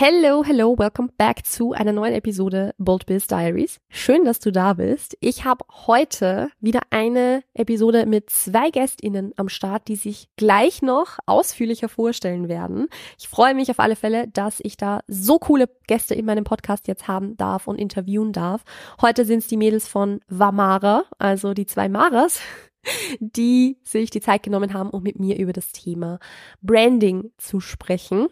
Hello, hello, welcome back zu einer neuen Episode Bold Biz Diaries. Schön, dass du da bist. Ich habe heute wieder eine Episode mit zwei GästInnen am Start, die sich gleich noch ausführlicher vorstellen werden. Ich freue mich auf alle Fälle, dass ich da so coole Gäste in meinem Podcast jetzt haben darf und interviewen darf. Heute sind es die Mädels von Vamara, also die zwei Maras die sich die Zeit genommen haben, um mit mir über das Thema Branding zu sprechen.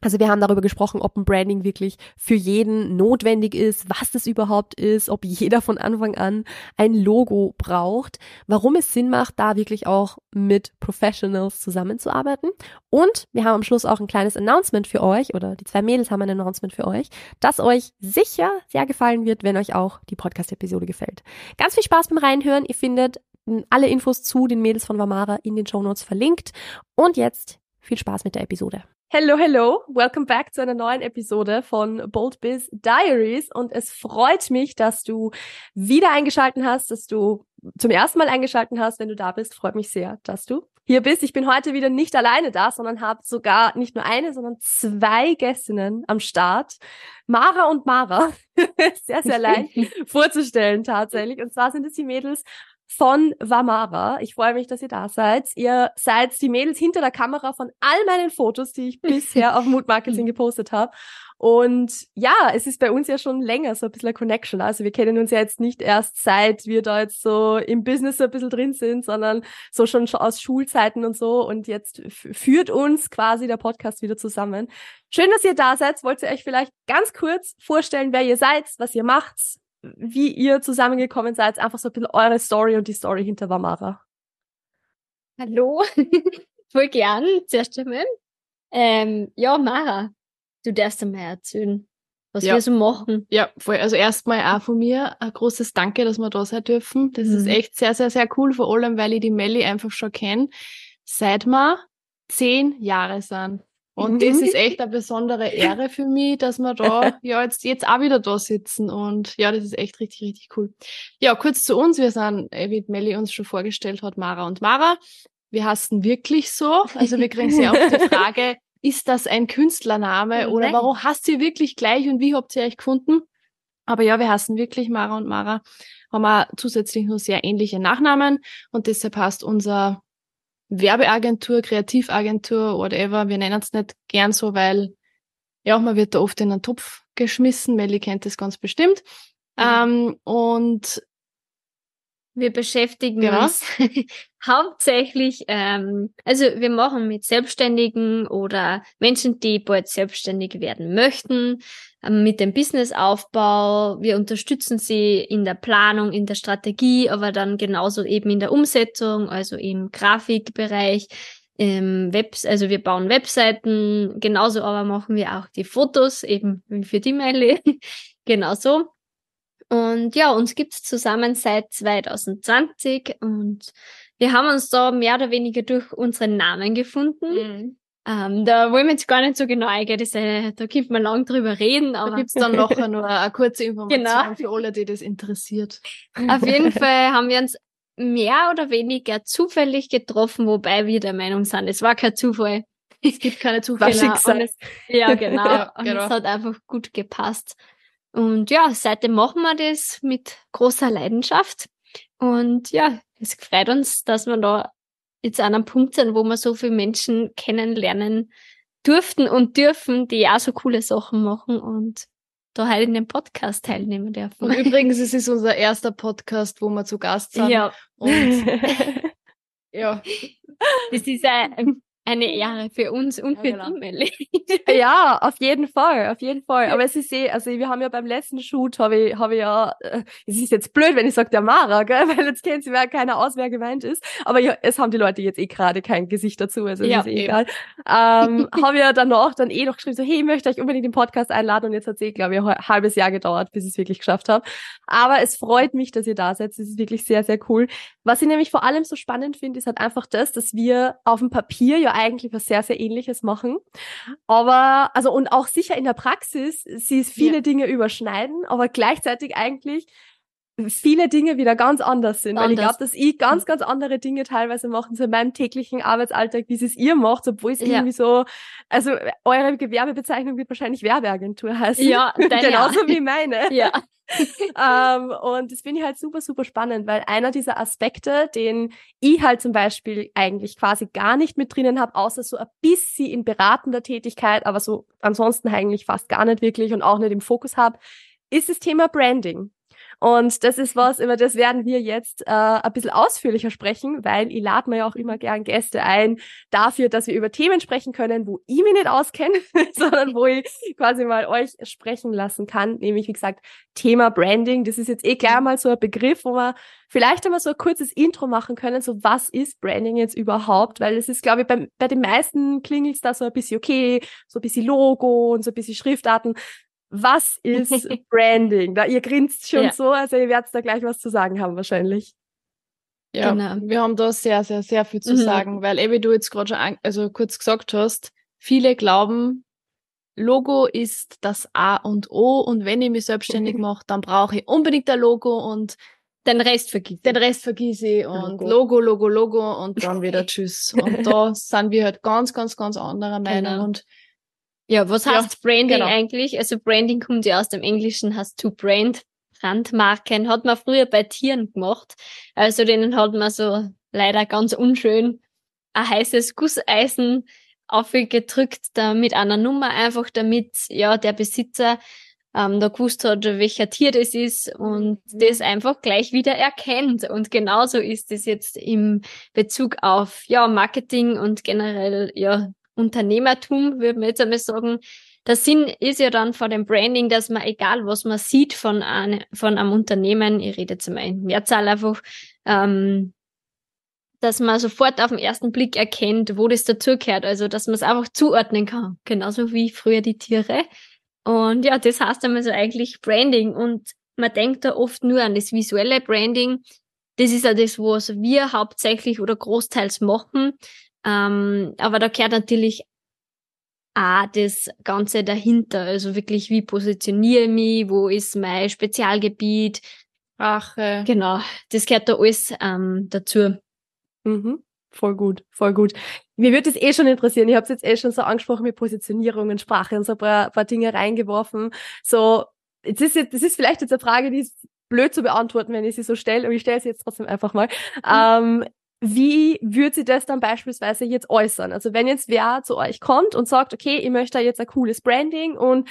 Also wir haben darüber gesprochen, ob ein Branding wirklich für jeden notwendig ist, was das überhaupt ist, ob jeder von Anfang an ein Logo braucht, warum es Sinn macht, da wirklich auch mit Professionals zusammenzuarbeiten. Und wir haben am Schluss auch ein kleines Announcement für euch, oder die zwei Mädels haben ein Announcement für euch, das euch sicher sehr gefallen wird, wenn euch auch die Podcast-Episode gefällt. Ganz viel Spaß beim Reinhören. Ihr findet alle Infos zu den Mädels von Vamara in den Show Notes verlinkt. Und jetzt viel Spaß mit der Episode. Hello, hello. Welcome back zu einer neuen Episode von Bold Biz Diaries. Und es freut mich, dass du wieder eingeschalten hast, dass du zum ersten Mal eingeschalten hast. Wenn du da bist, freut mich sehr, dass du hier bist. Ich bin heute wieder nicht alleine da, sondern habe sogar nicht nur eine, sondern zwei Gästinnen am Start. Mara und Mara. sehr, sehr leicht vorzustellen tatsächlich. Und zwar sind es die Mädels von Vamara. Ich freue mich, dass ihr da seid. Ihr seid die Mädels hinter der Kamera von all meinen Fotos, die ich bisher auf Mood Marketing gepostet habe. Und ja, es ist bei uns ja schon länger so ein bisschen eine Connection. Also wir kennen uns ja jetzt nicht erst seit wir da jetzt so im Business so ein bisschen drin sind, sondern so schon aus Schulzeiten und so. Und jetzt führt uns quasi der Podcast wieder zusammen. Schön, dass ihr da seid. Wollt ihr euch vielleicht ganz kurz vorstellen, wer ihr seid, was ihr macht, wie ihr zusammengekommen seid, einfach so ein bisschen eure Story und die Story hinter Vamara. Hallo, voll gern, zuerst einmal. Ähm, ja, Mara, du darfst einmal erzählen, was ja. wir so machen. Ja, voll. Also erstmal auch von mir ein großes Danke, dass wir da sein dürfen. Das mhm. ist echt sehr, sehr, sehr cool, vor allem, weil ich die Melli einfach schon kenne, seit wir zehn Jahre sind. Und mhm. das ist echt eine besondere Ehre für mich, dass wir da ja jetzt, jetzt auch wieder da sitzen. Und ja, das ist echt richtig, richtig cool. Ja, kurz zu uns. Wir sind, äh, wie Melli uns schon vorgestellt hat, Mara und Mara. Wir hassen wirklich so. Also wir kriegen sehr oft die Frage, ist das ein Künstlername oder Nein. warum hasst ihr wirklich gleich und wie habt ihr euch gefunden? Aber ja, wir hassen wirklich Mara und Mara. Haben wir zusätzlich nur sehr ähnliche Nachnamen und deshalb heißt unser Werbeagentur, Kreativagentur, whatever. Wir nennen es nicht gern so, weil ja, man wird da oft in einen Topf geschmissen. Melly kennt das ganz bestimmt. Mhm. Ähm, und wir beschäftigen genau. uns hauptsächlich, ähm, also wir machen mit Selbstständigen oder Menschen, die bald selbstständig werden möchten, mit dem Businessaufbau. Wir unterstützen sie in der Planung, in der Strategie, aber dann genauso eben in der Umsetzung, also im Grafikbereich, im Webs, also wir bauen Webseiten, genauso aber machen wir auch die Fotos, eben für die Meile, genauso. Und ja, uns gibt's zusammen seit 2020 und wir haben uns da mehr oder weniger durch unseren Namen gefunden. Mhm. Ähm, da wollen wir jetzt gar nicht so genau eingehen, das, äh, da könnte man lang drüber reden. Aber da gibt's dann noch nur eine kurze Information genau. für alle, die das interessiert. Auf jeden Fall haben wir uns mehr oder weniger zufällig getroffen, wobei wir der Meinung sind, es war kein Zufall. Es gibt keine Zufälle. Genau, es, ja, genau. ja, und genau. es hat einfach gut gepasst. Und ja, seitdem machen wir das mit großer Leidenschaft. Und ja, es freut uns, dass wir da jetzt an einem Punkt sind, wo wir so viele Menschen kennenlernen durften und dürfen, die auch so coole Sachen machen. Und da halt in dem Podcast teilnehmen dürfen. Und übrigens, es ist unser erster Podcast, wo wir zu Gast sind. Ja. Und ja. Das ist ein, eine Ehre für uns und Ja, für genau. die Melli. Ja, auf jeden Fall, auf jeden Fall. Aber es ist eh, also wir haben ja beim letzten Shoot, habe ich, habe ich ja, äh, es ist jetzt blöd, wenn ich sage der Mara, gell? weil jetzt kennt sie wer keiner aus, wer gemeint ist. Aber ja, es haben die Leute jetzt eh gerade kein Gesicht dazu, also Ja, ist eh egal. Ähm, habe ja danach dann eh noch geschrieben, so, hey, ich möchte euch unbedingt den Podcast einladen und jetzt hat es eh, glaube ich, ein halbes Jahr gedauert, bis ich es wirklich geschafft habe. Aber es freut mich, dass ihr da seid. Es ist wirklich sehr, sehr cool. Was ich nämlich vor allem so spannend finde, ist halt einfach das, dass wir auf dem Papier ja eigentlich was sehr, sehr ähnliches machen. Aber, also, und auch sicher in der Praxis, sie viele Dinge überschneiden, aber gleichzeitig eigentlich viele Dinge wieder ganz anders sind. Weil ich Anders. glaube, dass ich ganz, ganz andere Dinge teilweise machen, so in meinem täglichen Arbeitsalltag, wie es ihr macht, obwohl es Ja. irgendwie so, also eure Gewerbebezeichnung wird wahrscheinlich Werbeagentur heißen. Ja, Genauso auch. wie meine. Ja. ähm, und das finde ich halt super, super spannend, weil einer dieser Aspekte, den ich halt zum Beispiel eigentlich quasi gar nicht mit drinnen habe, außer so ein bisschen in beratender Tätigkeit, aber so ansonsten eigentlich fast gar nicht wirklich und auch nicht im Fokus habe, ist das Thema Branding. Und das ist was, über das werden wir jetzt äh, ein bisschen ausführlicher sprechen, weil ich lade mir ja auch immer gern Gäste ein dafür, dass wir über Themen sprechen können, wo ich mich nicht auskenne, sondern wo ich quasi mal euch sprechen lassen kann. Nämlich, wie gesagt, Thema Branding. Das ist jetzt eh gleich mal so ein Begriff, wo wir vielleicht einmal so ein kurzes Intro machen können. So, was ist Branding jetzt überhaupt? Weil es ist, glaube ich, bei, bei den meisten klingelt da so ein bisschen okay, so ein bisschen Logo und so ein bisschen Schriftarten. Was ist Branding? Da ihr grinst schon Ja. so, also ihr werdet da gleich was zu sagen haben wahrscheinlich. Ja, Genau. wir haben da sehr, sehr, sehr viel zu Mhm. sagen, weil eh, wie du jetzt gerade schon an, also kurz gesagt hast, viele glauben, Logo ist das A und O und wenn ich mich selbstständig mache, dann brauche ich unbedingt ein Logo und Den Rest vergisst. den Rest vergieße ich und Logo. Logo, Logo, Logo und dann wieder Tschüss. Und da sind wir halt ganz, ganz, ganz anderer Meinung Genau. und Ja, was Ja, heißt Branding genau. eigentlich? Also Branding kommt ja aus dem Englischen, heißt to brand, Brandmarken. Hat man früher bei Tieren gemacht. Also denen hat man so leider ganz unschön ein heißes Gusseisen aufgedrückt, da mit einer Nummer einfach, damit ja der Besitzer ähm, da gewusst hat, welcher Tier das ist und Mhm. das einfach gleich wieder erkennt. Und genauso ist es jetzt im Bezug auf ja Marketing und generell ja Unternehmertum, würde man jetzt einmal sagen. Der Sinn ist ja dann von dem Branding, dass man, egal was man sieht von, eine, von einem Unternehmen, ich rede jetzt einmal in Mehrzahl einfach, ähm, dass man sofort auf den ersten Blick erkennt, wo das dazugehört. Also, dass man es einfach zuordnen kann. Genauso wie früher die Tiere. Und ja, das heißt einmal so eigentlich Branding. Und man denkt da oft nur an das visuelle Branding. Das ist ja das, was wir hauptsächlich oder großteils machen. Ähm, aber da gehört natürlich auch das Ganze dahinter. Also wirklich, wie positioniere ich mich, wo ist mein Spezialgebiet. Sprache. Genau, das gehört da alles ähm, dazu. Mhm. Voll gut, voll gut. Mir würde es eh schon interessieren. Ich habe es jetzt eh schon so angesprochen mit Positionierung und Sprache und so ein paar, paar Dinge reingeworfen. So, jetzt ist jetzt, das ist vielleicht jetzt eine Frage, die ist blöd zu beantworten, wenn ich sie so stelle, aber ich stelle sie jetzt trotzdem einfach mal. Ähm, wie würde sie das dann beispielsweise jetzt äußern? Also wenn jetzt wer zu euch kommt und sagt, okay, ich möchte da jetzt ein cooles Branding und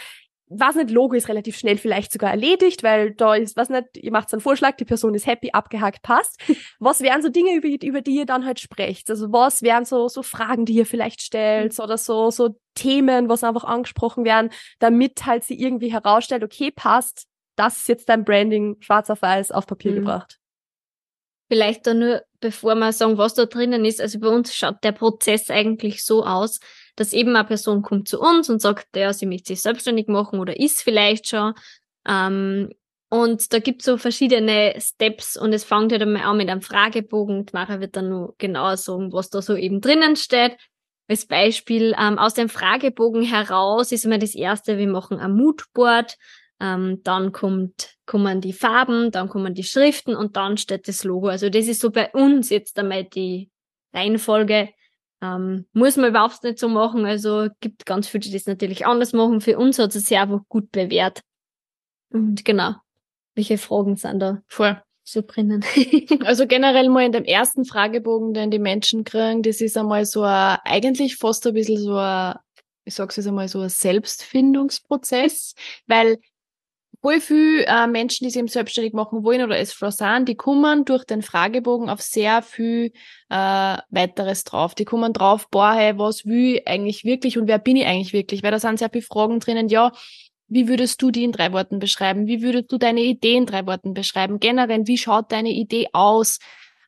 was nicht, Logo ist relativ schnell vielleicht sogar erledigt, weil da ist, was nicht, ihr macht einen Vorschlag, die Person ist happy, abgehakt, passt. Was wären so Dinge, über, über die ihr dann halt sprecht? Also was wären so, so Fragen, die ihr vielleicht stellt oder so, so Themen, was einfach angesprochen werden, damit halt sie irgendwie herausstellt, okay, passt, das ist jetzt dein Branding schwarz auf weiß auf Papier Mhm. gebracht. Vielleicht da nur, bevor wir sagen, was da drinnen ist. Also bei uns schaut der Prozess eigentlich so aus, dass eben eine Person kommt zu uns und sagt, ja, sie möchte sich selbstständig machen oder ist vielleicht schon. Ähm, und da gibt's so verschiedene Steps und es fängt halt einmal an mit einem Fragebogen. Die Mara wird dann nur genauer sagen, was da so eben drinnen steht. Als Beispiel, ähm, aus dem Fragebogen heraus ist immer das erste, wir machen ein Moodboard, ähm, dann kommt, kommen die Farben, dann kommen die Schriften und dann steht das Logo. Also das ist so bei uns jetzt einmal die Reihenfolge. Ähm, muss man überhaupt nicht so machen. Also gibt ganz viele, die das natürlich anders machen. Für uns hat es sich einfach gut bewährt. Und genau. Welche Fragen sind da Voll. so drinnen? Also generell mal in dem ersten Fragebogen, den die Menschen kriegen, das ist einmal so ein, eigentlich fast ein bisschen so ein, ich sag's jetzt einmal so ein Selbstfindungsprozess, weil voll viel äh, Menschen, die sich eben selbstständig machen wollen oder es sind, die kommen durch den Fragebogen auf sehr viel äh, weiteres drauf. Die kommen drauf, boah, hey, was will ich eigentlich wirklich und wer bin ich eigentlich wirklich? Weil da sind sehr viele Fragen drinnen, ja, wie würdest du die in drei Worten beschreiben? Wie würdest du deine Idee in drei Worten beschreiben? Generell, wie schaut deine Idee aus?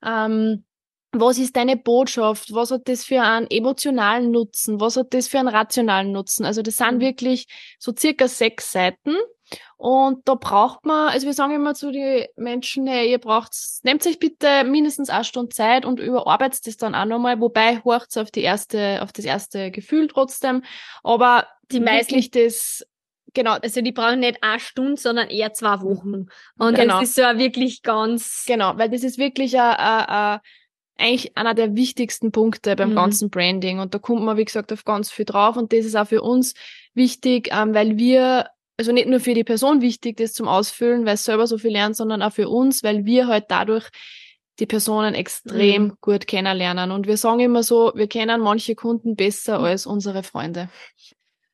Ähm, was ist deine Botschaft? Was hat das für einen emotionalen Nutzen? Was hat das für einen rationalen Nutzen? Also das sind mhm. wirklich so circa sechs Seiten. Und da braucht man, also wir sagen immer zu den Menschen, hey, ihr braucht, nehmt euch bitte mindestens eine Stunde Zeit und überarbeitet das dann auch nochmal, wobei horcht auf die erste, auf das erste Gefühl trotzdem. Aber die meisten das Genau, also die brauchen nicht eine Stunde, sondern eher zwei Wochen. Und genau. das ist so wirklich ganz. Genau, weil das ist wirklich a, a, a, eigentlich einer der wichtigsten Punkte beim mhm. ganzen Branding. Und da kommt man, wie gesagt, auf ganz viel drauf. Und das ist auch für uns wichtig, ähm, weil wir, also nicht nur für die Person wichtig, das zum Ausfüllen, weil es selber so viel lernt, sondern auch für uns, weil wir halt dadurch die Personen extrem mhm. gut kennenlernen. Und wir sagen immer so, wir kennen manche Kunden besser mhm. als unsere Freunde.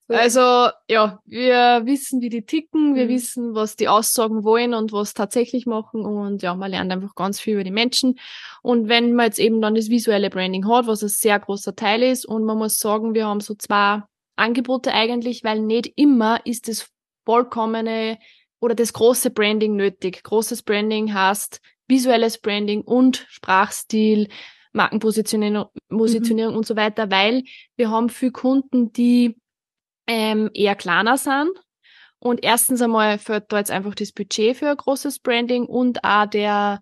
Also ja, wir wissen, wie die ticken, wir mhm. wissen, was die aussagen wollen und was tatsächlich machen und ja, man lernt einfach ganz viel über die Menschen. Und wenn man jetzt eben dann das visuelle Branding hat, was ein sehr großer Teil ist und man muss sagen, wir haben so zwei Angebote eigentlich, weil nicht immer ist das vollkommene oder das große Branding nötig. Großes Branding heißt visuelles Branding und Sprachstil, Markenpositionierung Positionierung mhm. und so weiter, weil wir haben viele Kunden, die ähm, eher kleiner sind. Und erstens einmal fällt da jetzt einfach das Budget für ein großes Branding und auch der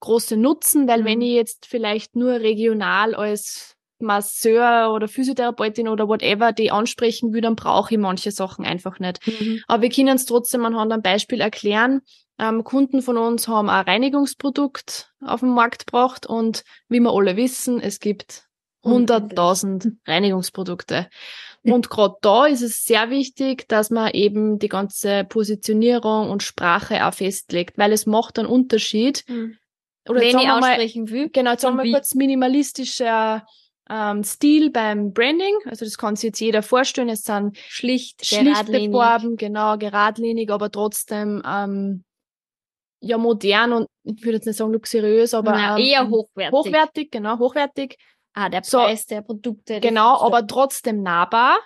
große Nutzen, weil mhm. wenn ich jetzt vielleicht nur regional als Masseur oder Physiotherapeutin oder whatever die ansprechen will, dann brauche ich manche Sachen einfach nicht. Mhm. Aber wir können es trotzdem anhand einem Beispiel erklären. Ähm, Kunden von uns haben ein Reinigungsprodukt auf den Markt gebracht und wie wir alle wissen, es gibt 100.000 Reinigungsprodukte. Und gerade da ist es sehr wichtig, dass man eben die ganze Positionierung und Sprache auch festlegt, weil es macht einen Unterschied. Mhm. Oder Wenn ich aussprechen mal, will. Genau, jetzt haben wir kurz minimalistischer ähm, Stil beim Branding. Also das kann sich jetzt jeder vorstellen. Es sind schlicht, schlichte Farben, genau, geradlinig, aber trotzdem ähm, ja modern und ich würde jetzt nicht sagen luxuriös, aber Na, ähm, eher hochwertig. Hochwertig, genau, hochwertig. Ah, der Preis so, der Produkte. Genau, aber trotzdem nahbar.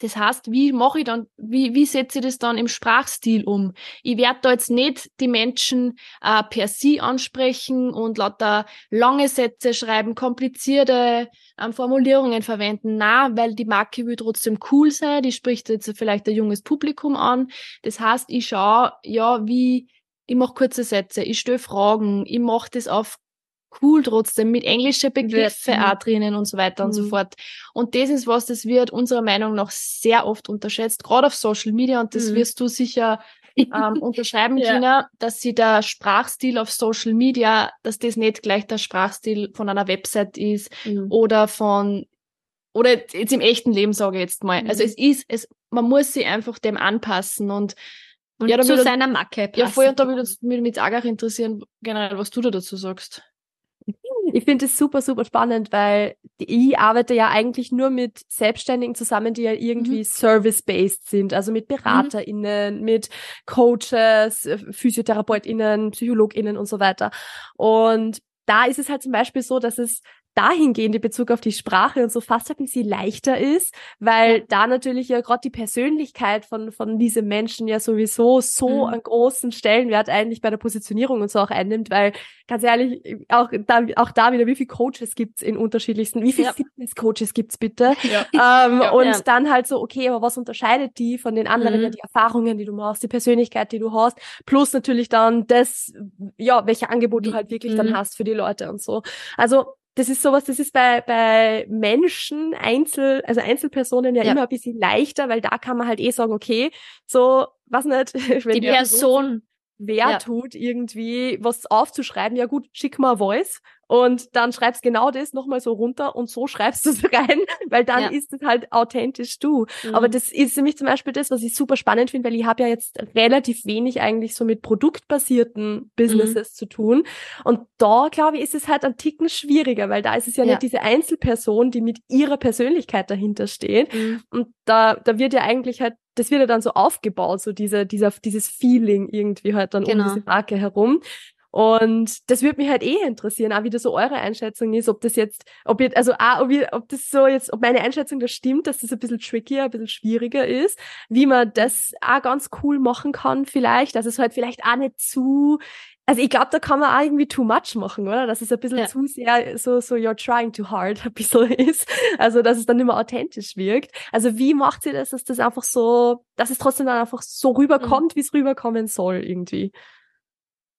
Das heißt, wie mache ich dann, wie, wie setze ich das dann im Sprachstil um? Ich werde da jetzt nicht die Menschen äh, per Sie ansprechen und lauter lange Sätze schreiben, komplizierte ähm, Formulierungen verwenden. Na, weil die Marke will trotzdem cool sein, die spricht jetzt vielleicht ein junges Publikum an. Das heißt, ich schaue, ja, wie, ich mache kurze Sätze, ich stelle Fragen, ich mache das auf cool trotzdem mit englischen Begriffe auch drinnen und so weiter mhm. und so mhm. fort. Und das ist was, das wird unserer Meinung nach sehr oft unterschätzt, gerade auf Social Media und das mhm. wirst du sicher ähm, unterschreiben, ja. Gina, dass sie der Sprachstil auf Social Media, dass das nicht gleich der Sprachstil von einer Website ist mhm. oder von oder jetzt im echten Leben sage ich jetzt mal. Also mhm. es ist, es, man muss sich einfach dem anpassen und und ja, zu seiner Macke passen. Ja, voll, und da würde mich mit auch interessieren, generell, was du da dazu sagst. Ich finde es super, super spannend, weil ich arbeite ja eigentlich nur mit Selbstständigen zusammen, die ja irgendwie mhm. service-based sind, also mit BeraterInnen, mhm. mit Coaches, äh, PhysiotherapeutInnen, PsychologInnen und so weiter. Und da ist es halt zum Beispiel so, dass es dahingehend in Bezug auf die Sprache und so fast ein bisschen leichter ist, weil da natürlich ja gerade die Persönlichkeit von, von diesen Menschen ja sowieso so mhm. einen großen Stellenwert eigentlich bei der Positionierung und so auch einnimmt, weil ganz ehrlich, auch da, auch da wieder, wie viele Coaches gibt's in unterschiedlichsten, wie viele ja. Fitness-Coaches gibt's bitte? Ja. Ähm, ja, und dann halt so, okay, aber was unterscheidet die von den anderen? Mhm. Ja, die Erfahrungen, die du machst, die Persönlichkeit, die du hast, plus natürlich dann das, ja, welche Angebote du halt wirklich mhm. dann hast für die Leute und so. Also das ist sowas, das ist bei, bei Menschen, Einzel, also Einzelpersonen ja, ja, immer ein bisschen leichter, weil da kann man halt eh sagen, okay, so, was nicht, wenn die Person wer ja. tut, irgendwie was aufzuschreiben, ja gut, schick mal Voice und dann schreibst genau das nochmal so runter und so schreibst du es rein, weil dann ja. ist es halt authentisch du. Mhm. Aber das ist für mich zum Beispiel das, was ich super spannend finde, weil ich habe ja jetzt relativ wenig eigentlich so mit produktbasierten Businesses mhm. zu tun. Und da, glaube ich, ist es halt ein Ticken schwieriger, weil da ist es ja, ja. nicht diese Einzelperson, die mit ihrer Persönlichkeit dahinter steht. Mhm. Und da, da wird ja eigentlich halt das wird ja dann so aufgebaut, so diese, dieser, dieses Feeling irgendwie halt dann genau. um diese Marke herum. Und das würde mich halt eh interessieren, auch wie das so eure Einschätzung ist, ob das jetzt, ob ihr, also auch, ob, ihr, ob das so jetzt, ob meine Einschätzung da stimmt, dass das ein bisschen trickier, ein bisschen schwieriger ist, wie man das auch ganz cool machen kann vielleicht, dass es halt vielleicht auch nicht zu, also ich glaube, da kann man auch irgendwie too much machen, oder? Dass es ein bisschen ja. zu sehr so, so you're trying too hard ein bisschen ist. Also, dass es dann nicht mehr authentisch wirkt. Also, wie macht sie das, dass das einfach so, dass es trotzdem dann einfach so rüberkommt, mhm. wie es rüberkommen soll irgendwie?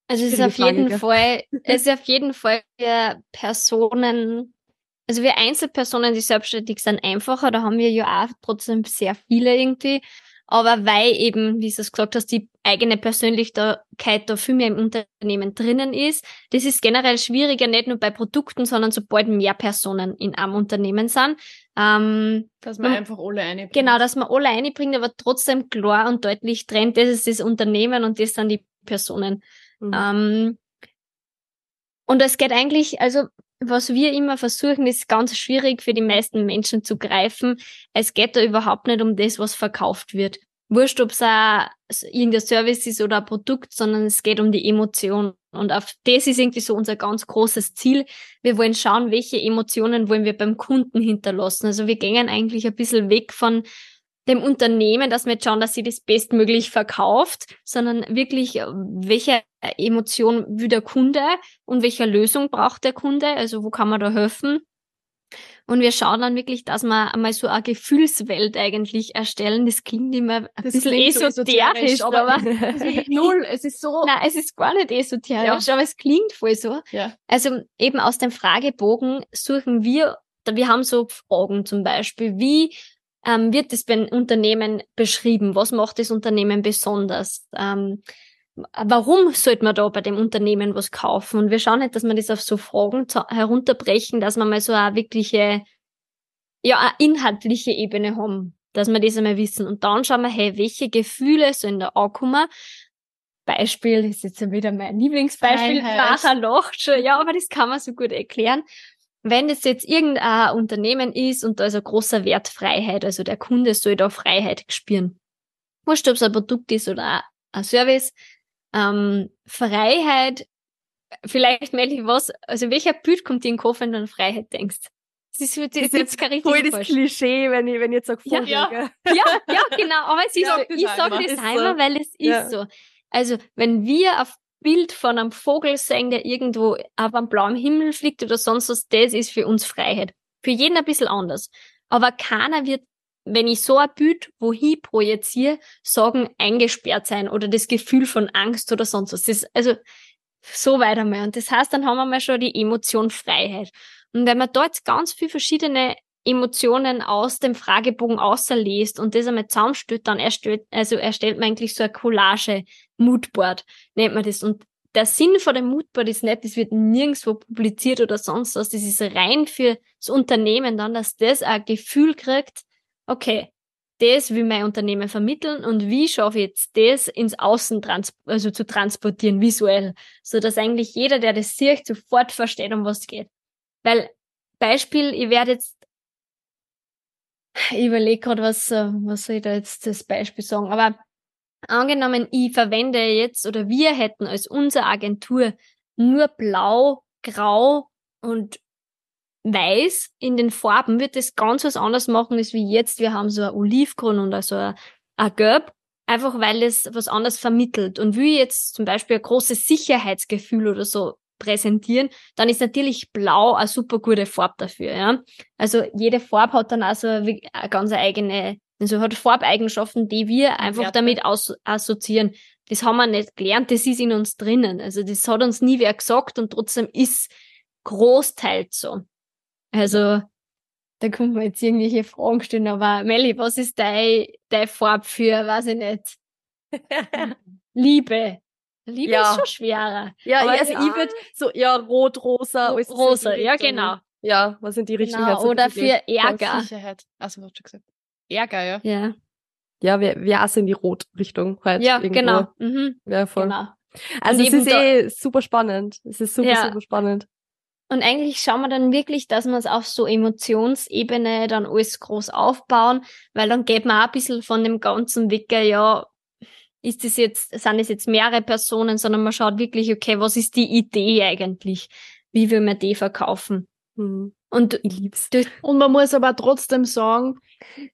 Also es ist auf jeden Fall, es ist auf jeden Fall für Personen, also wir Einzelpersonen, die selbstständig sind, einfacher. Da haben wir ja auch trotzdem sehr viele irgendwie. Aber weil eben, wie du es gesagt hast, die eigene Persönlichkeit da viel mehr im Unternehmen drinnen ist, das ist generell schwieriger, nicht nur bei Produkten, sondern sobald mehr Personen in einem Unternehmen sind. Ähm, dass man, man einfach alle einbringt. Genau, dass man alle einbringt, aber trotzdem klar und deutlich trennt, das ist das Unternehmen und das sind die Personen. Mhm. Ähm, und es geht eigentlich, also was wir immer versuchen, ist ganz schwierig für die meisten Menschen zu greifen. Es geht da überhaupt nicht um das, was verkauft wird. Wurscht, ob es irgendein Service ist oder ein Produkt, sondern es geht um die Emotion. Und auf das ist irgendwie so unser ganz großes Ziel. Wir wollen schauen, welche Emotionen wollen wir beim Kunden hinterlassen. Also wir gehen eigentlich ein bisschen weg von dem Unternehmen, dass wir jetzt schauen, dass sie das bestmöglich verkauft, sondern wirklich, äh, welche Emotion will der Kunde und welche Lösung braucht der Kunde, also wo kann man da helfen. Und wir schauen dann wirklich, dass wir einmal so eine Gefühlswelt eigentlich erstellen. Das klingt immer ein das bisschen esoterisch, so aber, aber es ist null, es ist so. Nein, es ist gar nicht esoterisch, ja. aber es klingt voll so. Ja. Also eben aus dem Fragebogen suchen wir, wir haben so Fragen zum Beispiel, wie ähm, wird das beim Unternehmen beschrieben? Was macht das Unternehmen besonders? Ähm, warum sollte man da bei dem Unternehmen was kaufen? Und wir schauen nicht, dass wir das auf so Fragen herunterbrechen, dass wir mal so eine wirkliche, ja, eine inhaltliche Ebene haben, dass wir das einmal wissen. Und dann schauen wir, hey, welche Gefühle sollen da ankommen? Beispiel ist jetzt wieder mein Lieblingsbeispiel, nachher lacht schon, ja, aber das kann man so gut erklären wenn es jetzt irgendein Unternehmen ist und da ist ein großer Wert Freiheit, also der Kunde soll da Freiheit spüren. Wurscht, ob es ein Produkt ist oder ein Service. Ähm, Freiheit, vielleicht melde ich was, also welcher Bild kommt dir in den Kopf, wenn du an Freiheit denkst? Das ist, das ist jetzt kein voll das falsch. Klischee, wenn ich, wenn ich jetzt sage. Ja, ja, ja, ja, genau. Aber es ist, ja, ich sage das einmal, so. weil es ist ja. so. Also, wenn wir auf Bild von einem Vogel sehen, der irgendwo auf einem blauen Himmel fliegt oder sonst was, das ist für uns Freiheit. Für jeden ein bisschen anders. Aber keiner wird, wenn ich so ein Bild wohin projiziere, sagen, eingesperrt sein oder das Gefühl von Angst oder sonst was. Das, also, so weit einmal. Und das heißt, dann haben wir mal schon die Emotion Freiheit. Und wenn man dort ganz viele verschiedene Emotionen aus dem Fragebogen außerliest und das einmal zusammenstellt, dann erstellt, also erstellt man eigentlich so eine Collage, Moodboard, nennt man das. Und der Sinn von dem Moodboard ist nicht, das wird nirgendwo publiziert oder sonst was. Das ist rein für das Unternehmen dann, dass das ein Gefühl kriegt, okay, das will mein Unternehmen vermitteln und wie schaffe ich jetzt das ins Außen trans also zu transportieren, visuell, so dass eigentlich jeder, der das sieht, sofort versteht, um was es geht. Weil Beispiel, ich werde jetzt ich überlege gerade, was, äh, was soll ich da jetzt das Beispiel sagen. Aber angenommen, ich verwende jetzt oder wir hätten als unsere Agentur nur blau, grau und weiß in den Farben, wird das ganz was anderes machen, als wie jetzt. Wir haben so ein Olivgrün und also ein, ein Gelb, einfach weil es was anderes vermittelt. Und wie jetzt zum Beispiel ein großes Sicherheitsgefühl oder so präsentieren, dann ist natürlich Blau eine super gute Farbe dafür. Ja? Also jede Farbe hat dann also eine ganz eigene, also hat Farbeigenschaften, die wir einfach ja, damit assoziieren. Das haben wir nicht gelernt, das ist in uns drinnen. Also das hat uns nie wer gesagt und trotzdem ist großteils so. Also da kommt man jetzt irgendwelche Fragen stellen, aber Melli, was ist dein, dein Farb für, weiß ich nicht, Liebe? Liebe ja. ist schon schwerer. Ja, aber also ja. ich würde so, ja, rot, rosa. Rosa, ja, genau. Ja, was sind die richtigen genau, Oder für Ärger. Sicherheit. Also, was du gesagt. Ärger, ja. Ja. Ja, wir, wir assen in die Rot-Richtung halt. Ja, irgendwo. genau. Mhm. Ja, voll. Genau. Also es ist eh super spannend. Es ist super, ja. super spannend. Und eigentlich schauen wir dann wirklich, dass wir es auf so Emotionsebene dann alles groß aufbauen, weil dann geht man auch ein bisschen von dem ganzen weg, ja, ist das jetzt, sind es jetzt mehrere Personen, sondern man schaut wirklich, okay, was ist die Idee eigentlich? Wie will man die verkaufen? Mhm. Und ich lieb's. Und man muss aber trotzdem sagen,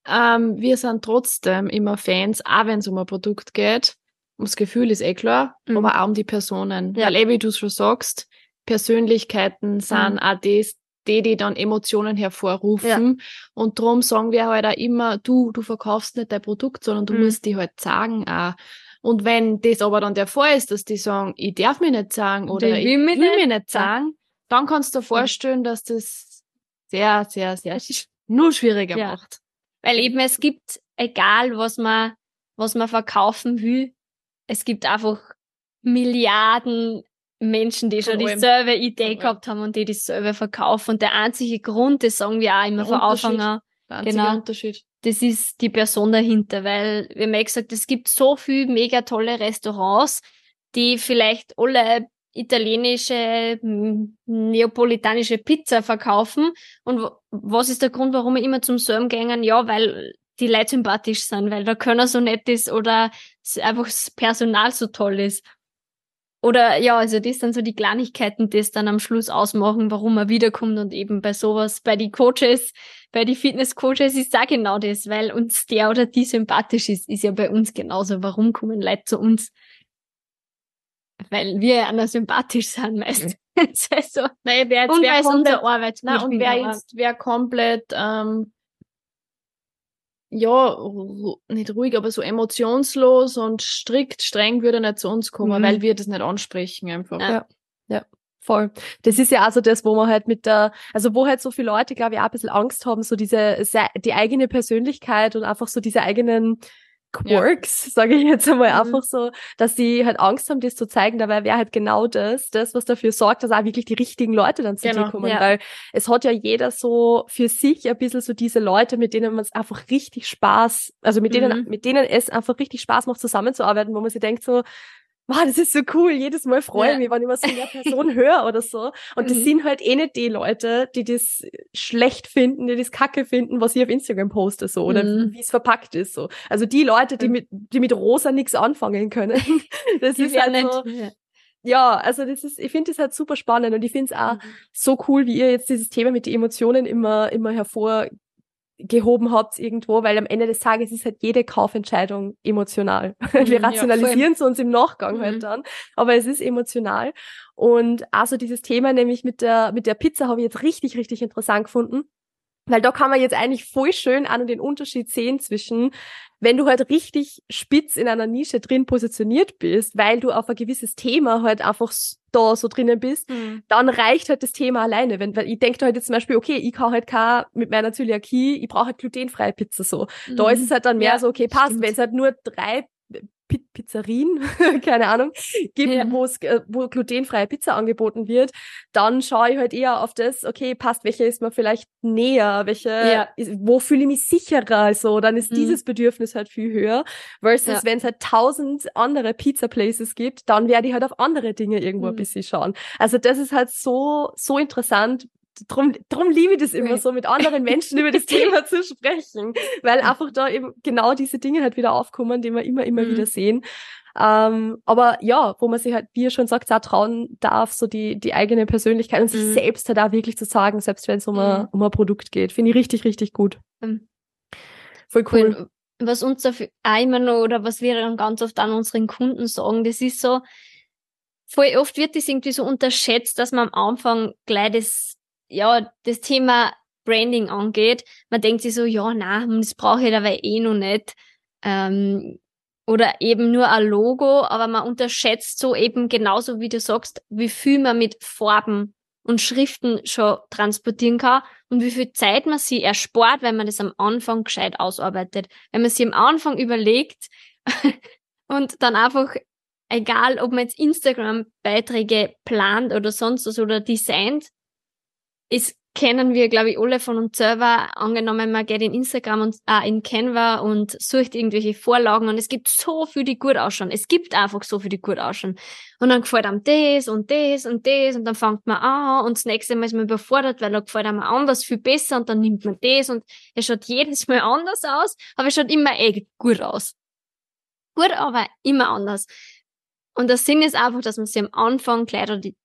ähm, wir sind trotzdem immer Fans, auch wenn es um ein Produkt geht. Ums Gefühl ist eh klar, mhm. aber auch um die Personen. Ja. Weil eh, wie du schon sagst, Persönlichkeiten sind mhm. auch das, die, die dann Emotionen hervorrufen. Ja. Und darum sagen wir halt auch immer, du, du verkaufst nicht dein Produkt, sondern du mhm. musst die halt sagen auch. Und wenn das aber dann der Fall ist, dass die sagen, ich darf mich nicht sagen oder ich will mich, will nicht. mich nicht sagen, dann kannst du dir vorstellen, dass das sehr, sehr, sehr nur schwieriger ja. macht. Weil eben es gibt, egal was man, was man verkaufen will, es gibt einfach Milliarden Menschen, die schon dieselbe Idee gehabt haben und die dieselbe verkaufen. Und der einzige Grund, das sagen wir auch immer von Anfang an, genau, Unterschied. das ist die Person dahinter, weil wir haben ja gesagt, es gibt so viel mega tolle Restaurants, die vielleicht alle italienische, neapolitanische Pizza verkaufen. Und was ist der Grund, warum wir immer zum selben gängen? Ja, weil die Leute sympathisch sind, weil der Könner so nett ist oder einfach das Personal so toll ist. Oder ja, also das sind so die Kleinigkeiten, die es dann am Schluss ausmachen, warum er wiederkommt und eben bei sowas, bei die Coaches, bei die Fitness-Coaches ist da genau das, weil uns der oder die sympathisch ist, ist ja bei uns genauso. Warum kommen Leute zu uns? Weil wir ja einer sympathisch sind meistens. also, nein, wer jetzt, und wer komplett, unser Arbeit. Nein, und wer jetzt, wer komplett, ähm, ja, nicht ruhig, aber so emotionslos und strikt, streng würde nicht zu uns kommen, mhm. weil wir das nicht ansprechen einfach. Ja. ja. Voll. Das ist ja also das, wo man halt mit der, also wo halt so viele Leute, glaube ich, auch ein bisschen Angst haben, so diese, die eigene Persönlichkeit und einfach so diese eigenen Quirks, ja. sage ich jetzt einmal mhm. einfach so, dass sie halt Angst haben, das zu zeigen. Dabei wäre halt genau das, das, was dafür sorgt, dass auch wirklich die richtigen Leute dann zu genau. dir kommen. Ja. Weil es hat ja jeder so für sich ein bisschen so diese Leute, mit denen man es einfach richtig Spaß, also mit denen, mhm. mit denen es einfach richtig Spaß macht, zusammenzuarbeiten, wo man sich denkt so, wow, das ist so cool, jedes Mal freue ich mich, wenn ich was von der Person höre oder so. Und das mhm. sind halt eh nicht die Leute, die das schlecht finden, die das kacke finden, was ich auf Instagram poste, so, oder mhm. wie es verpackt ist, so. Also die Leute, die mit, die mit rosa nichts anfangen können. Das die ist halt so, ja, also das ist, ich finde das halt super spannend und ich finde es auch mhm. so cool, wie ihr jetzt dieses Thema mit den Emotionen immer, immer hervor gehoben habt irgendwo, weil am Ende des Tages ist halt jede Kaufentscheidung emotional. Wir mhm, rationalisieren es ja, uns im Nachgang halt mhm. halt dann, aber es ist emotional. Und also dieses Thema nämlich mit der, mit der Pizza habe ich jetzt richtig, richtig interessant gefunden. Weil da kann man jetzt eigentlich voll schön an den Unterschied sehen zwischen, wenn du halt richtig spitz in einer Nische drin positioniert bist, weil du auf ein gewisses Thema halt einfach da so drinnen bist, mhm. dann reicht halt das Thema alleine. Wenn, weil ich denke halt jetzt zum Beispiel, okay, ich kann halt kein mit meiner Zöliakie, ich brauche halt glutenfreie Pizza so. Mhm. Da ist es halt dann mehr ja, so, okay, passt, wenn es halt nur drei Pizzerien, keine Ahnung, gibt, ja. wo es, äh, wo glutenfreie Pizza angeboten wird, dann schaue ich halt eher auf das, okay, passt, welche ist mir vielleicht näher, welche, ja. ist, wo fühle ich mich sicherer, so, dann ist mhm. dieses Bedürfnis halt viel höher, versus ja. wenn es halt tausend andere Pizza Places gibt, dann werde ich halt auf andere Dinge irgendwo mhm. ein bisschen schauen. Also das ist halt so, so interessant, drum, drum liebe ich das immer so, mit anderen Menschen über das Thema zu sprechen, weil einfach da eben genau diese Dinge halt wieder aufkommen, die wir immer, immer mhm. wieder sehen. Ähm, aber ja, wo man sich halt, wie ihr schon sagt, auch trauen darf, so die, die eigene Persönlichkeit und mhm. sich selbst halt auch wirklich zu sagen, selbst wenn es um, mhm. um ein Produkt geht. Finde ich richtig, richtig gut. Mhm. Voll cool. Was uns dafür immer noch, oder was wir dann ganz oft an unseren Kunden sagen, das ist so, voll oft wird das irgendwie so unterschätzt, dass man am Anfang gleich das ja, das Thema Branding angeht, man denkt sich so, ja, na, das brauche ich dabei eh noch nicht. Ähm, oder eben nur ein Logo, aber man unterschätzt so eben genauso, wie du sagst, wie viel man mit Farben und Schriften schon transportieren kann und wie viel Zeit man sie erspart, wenn man das am Anfang gescheit ausarbeitet. Wenn man sich am Anfang überlegt und dann einfach, egal ob man jetzt Instagram-Beiträge plant oder sonst was oder designt, es kennen wir, glaube ich, alle von uns selber. Angenommen, man geht in Instagram und äh, in Canva und sucht irgendwelche Vorlagen und es gibt so viel, die gut ausschauen. Es gibt einfach so viel, die gut ausschauen. Und dann gefällt einem das und das und das und dann fängt man an und das nächste Mal ist man überfordert, weil da gefällt einem anders viel besser und dann nimmt man das und es schaut jedes Mal anders aus, aber es schaut immer eh gut aus. Gut, aber immer anders. Und der Sinn ist einfach, dass man sich am Anfang gleich die,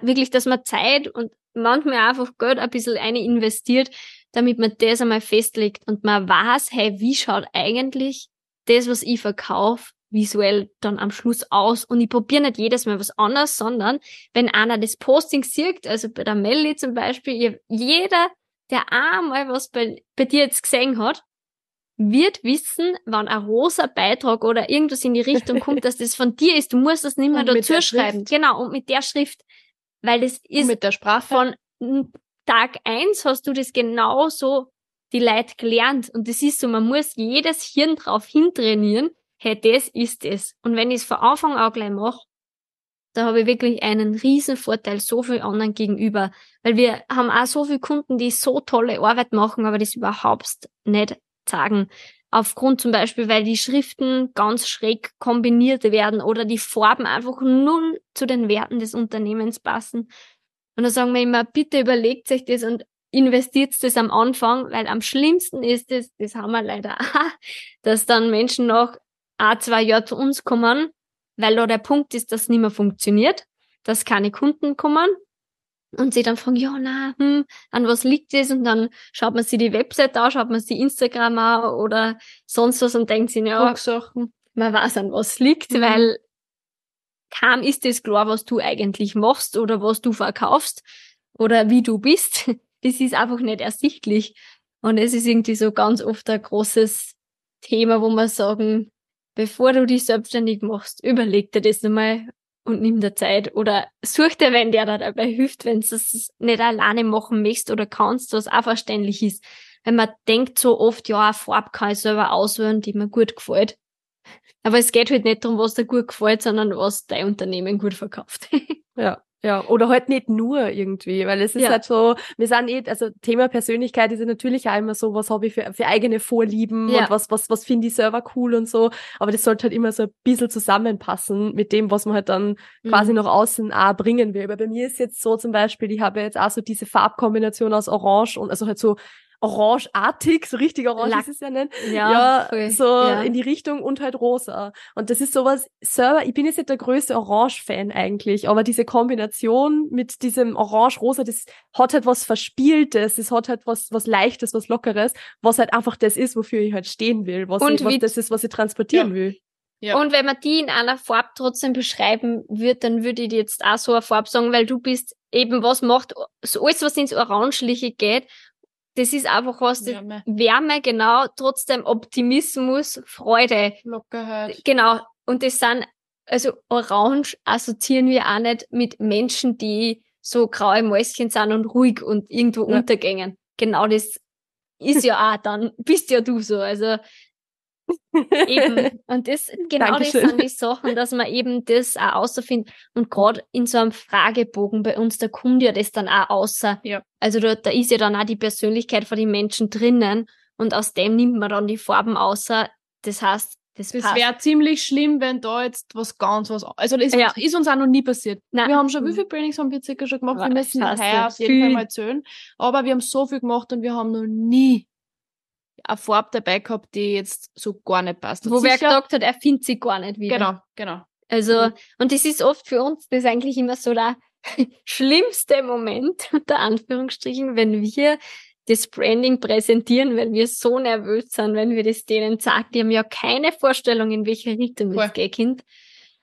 wirklich, dass man Zeit und manchmal einfach Geld ein bisschen eine investiert, damit man das einmal festlegt und man weiß, hey, wie schaut eigentlich das, was ich verkaufe, visuell dann am Schluss aus. Und ich probiere nicht jedes Mal was anderes, sondern wenn einer das Posting sieht, also bei der Melli zum Beispiel, jeder, der einmal was bei, bei dir jetzt gesehen hat, wird wissen, wann ein rosa Beitrag oder irgendwas in die Richtung kommt, dass das von dir ist. Du musst das nicht mehr dazu schreiben. Genau, und mit der Schrift. Weil das ist mit der Sprache. von Tag eins hast du das genauso die Leute gelernt. Und das ist so, man muss jedes Hirn drauf hintrainieren, hey, das ist es. Und wenn ich es von Anfang an gleich mache, da habe ich wirklich einen riesen Vorteil so viel anderen gegenüber. Weil wir haben auch so viele Kunden, die so tolle Arbeit machen, aber das überhaupt nicht sagen. Aufgrund zum Beispiel, weil die Schriften ganz schräg kombiniert werden oder die Farben einfach null zu den Werten des Unternehmens passen. Und da sagen wir immer, bitte überlegt euch das und investiert das am Anfang, weil am schlimmsten ist es, das haben wir leider auch, dass dann Menschen nach ein, zwei Jahren zu uns kommen, weil da der Punkt ist, dass es nicht mehr funktioniert, dass keine Kunden kommen und sie dann fragen, ja, na, hm, an was liegt das? Und dann schaut man sich die Website an, schaut man sich Instagram an oder sonst was und denkt sich, ja, man weiß an was liegt, mhm. weil kaum ist es klar, was du eigentlich machst oder was du verkaufst oder wie du bist. Das ist einfach nicht ersichtlich. Und es ist irgendwie so ganz oft ein großes Thema, wo man sagen, bevor du dich selbstständig machst, überleg dir das nochmal und nimm dir Zeit oder such dir wenn der da dabei hilft, wenn du es nicht alleine machen möchtest oder kannst, was auch verständlich ist. Wenn man denkt so oft, ja, eine Farbe kann ich selber auswählen, die mir gut gefällt. Aber es geht halt nicht darum, was dir gut gefällt, sondern was dein Unternehmen gut verkauft. ja. Ja, oder halt nicht nur irgendwie, weil es ist ja. halt so, wir sind eh, also Thema Persönlichkeit ist ja natürlich auch immer so, was habe ich für, für eigene Vorlieben ja. und was, was, was finde ich selber cool und so, aber das sollte halt immer so ein bisschen zusammenpassen mit dem, was man halt dann mhm. quasi nach außen auch bringen will. Weil bei mir ist jetzt so zum Beispiel, ich habe jetzt auch so diese Farbkombination aus Orange und also halt so orangeartig, so richtig orange Lack. ist es ja nicht. Ja, ja so ja. in die Richtung und halt rosa. Und das ist sowas, selber, ich bin jetzt nicht der größte Orange-Fan eigentlich, aber diese Kombination mit diesem Orange-Rosa, das hat halt was Verspieltes, das hat halt was, was Leichtes, was Lockeres, was halt einfach das ist, wofür ich halt stehen will, was, und ich, was das ist, was ich transportieren ja. will. Ja. Und wenn man die in einer Farbe trotzdem beschreiben würde, dann würde ich dir jetzt auch so eine Farbe sagen, weil du bist eben, was macht, so alles, was ins Orangeliche geht das ist einfach was, Wärme. Wärme, genau, trotzdem Optimismus, Freude. Lockerheit. Genau. Und das sind, also Orange assoziieren wir auch nicht mit Menschen, die so graue Mäuschen sind und ruhig und irgendwo ja. untergängen. Genau das ist ja auch dann, bist ja du so. Also eben. Und das, genau Dankeschön. das sind die Sachen, dass man eben das auch außerfindet. Und gerade in so einem Fragebogen bei uns, da kommt ja das dann auch außer. Ja. Also da, da ist ja dann auch die Persönlichkeit von den Menschen drinnen. Und aus dem nimmt man dann die Farben außer. Das heißt, das, das wäre ziemlich schlimm, wenn da jetzt was ganz was. Also das ja. ist uns auch noch nie passiert. Nein. Wir haben schon, wie viele Trainings haben wir circa schon gemacht? Wir müssen heuer auf jeden Fall mal zählen. Aber wir haben so viel gemacht und wir haben noch nie eine Farbe dabei gehabt, die jetzt so gar nicht passt. Wo wer gesagt hat, er findet sie gar nicht wieder. Genau, genau. Also, mhm. und das ist oft für uns, das ist eigentlich immer so der schlimmste Moment, unter Anführungsstrichen, wenn wir das Branding präsentieren, weil wir so nervös sind, wenn wir das denen sagen. Die haben ja keine Vorstellung, in welche Richtung das geht.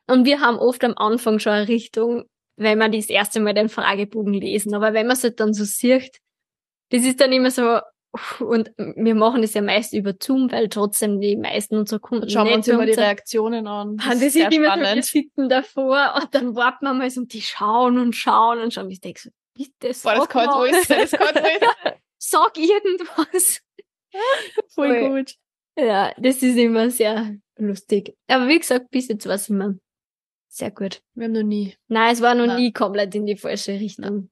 Und wir haben oft am Anfang schon eine Richtung, wenn wir das erste Mal den Fragebogen lesen. Aber wenn man es halt dann so sieht, das ist dann immer so, und wir machen das ja meist über Zoom, weil trotzdem die meisten unserer Kunden Schauen wir uns immer die Reaktionen an. Das, das ist immer spannend. so, wir sitzen davor und dann warten wir mal so und die schauen und schauen und schauen. Ich denke so, bitte sag Boah, das kann ruhig das kann Sag irgendwas. Voll, Voll gut. Ja, das ist immer sehr lustig. Aber wie gesagt, bis jetzt war es immer sehr gut. Wir haben noch nie. Nein, es war noch Nein. nie komplett in die falsche Richtung.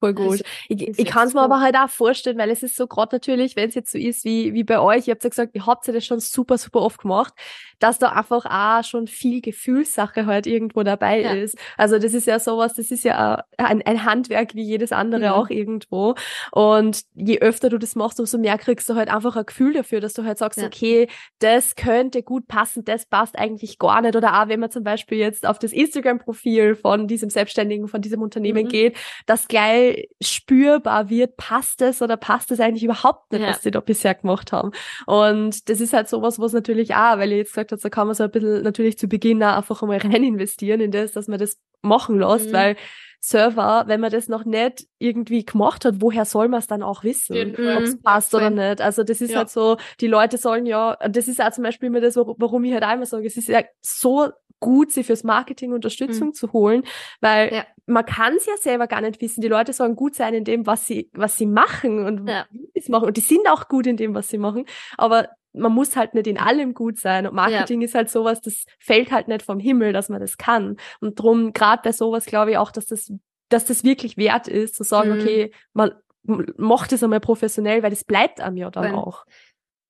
Voll gut. Ich ich kann es mir aber halt auch vorstellen, weil es ist so gerade natürlich, wenn es jetzt so ist wie, wie bei euch, ihr habt ja gesagt, ihr habt ja das schon super, super oft gemacht, dass da einfach auch schon viel Gefühlssache halt irgendwo dabei ja. ist. Also das ist ja sowas, das ist ja ein, ein Handwerk wie jedes andere ja. auch irgendwo. Und je öfter du das machst, umso mehr kriegst du halt einfach ein Gefühl dafür, dass du halt sagst, ja. okay, das könnte gut passen, das passt eigentlich gar nicht. Oder auch wenn man zum Beispiel jetzt auf das Instagram-Profil von diesem Selbstständigen, von diesem Unternehmen mhm. geht, das gleich spürbar wird, passt es oder passt es eigentlich überhaupt nicht, ja. was sie da bisher gemacht haben. Und das ist halt sowas, was natürlich auch, weil ihr jetzt gesagt habt, da kann man so ein bisschen natürlich zu Beginn auch einfach einmal rein investieren in das, dass man das machen lässt, mhm. weil Server, wenn man das noch nicht irgendwie gemacht hat, woher soll man es dann auch wissen, ob es passt oder nicht? Also das ist ja. halt so, die Leute sollen ja, das ist auch zum Beispiel immer das, warum ich halt einmal sage, es ist ja so gut, sie fürs Marketing Unterstützung mhm. zu holen, weil ja. man kann es ja selber gar nicht wissen. Die Leute sollen gut sein in dem, was sie, was sie machen und ja. wie sie es machen. Und die sind auch gut in dem, was sie machen. Aber man muss halt nicht in allem gut sein. Und Marketing ja. ist halt sowas, das fällt halt nicht vom Himmel, dass man das kann. Und drum, gerade bei sowas glaube ich auch, dass das, dass das wirklich wert ist, zu sagen, mhm. okay, man macht es einmal professionell, weil das bleibt einem ja dann Weil, auch.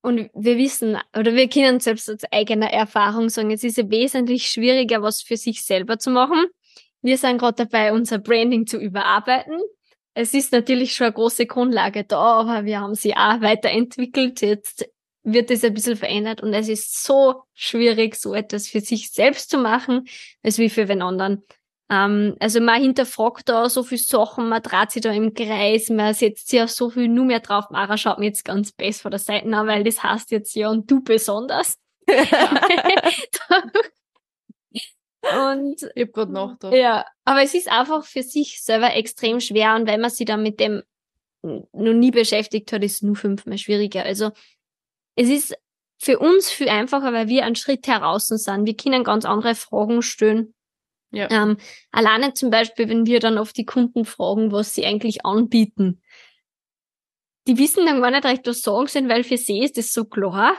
Und wir wissen, oder wir können selbst aus eigener Erfahrung sagen, es ist ja wesentlich schwieriger, was für sich selber zu machen. Wir sind gerade dabei, unser Branding zu überarbeiten. Es ist natürlich schon eine große Grundlage da, aber wir haben sie auch weiterentwickelt. Jetzt wird es ein bisschen verändert und es ist so schwierig, so etwas für sich selbst zu machen, als wie für den anderen. Ähm, also man hinterfragt da so viel Sachen, man dreht sich da im Kreis, man setzt sich auf so viel nur mehr drauf. Mara schaut mir jetzt ganz best von der Seite an, weil das heißt jetzt ja und du besonders. und ich hab grad nachgedacht. Ja, aber es ist einfach für sich selber extrem schwer und wenn man sich dann mit dem noch nie beschäftigt hat, ist es nur fünfmal schwieriger. Also es ist für uns viel einfacher, weil wir einen Schritt heraus sind. Wir können ganz andere Fragen stellen ja. Ähm, alleine zum Beispiel, wenn wir dann auf die Kunden fragen, was sie eigentlich anbieten. Die wissen dann gar nicht recht, was sagen sind, weil für sie ist das so klar.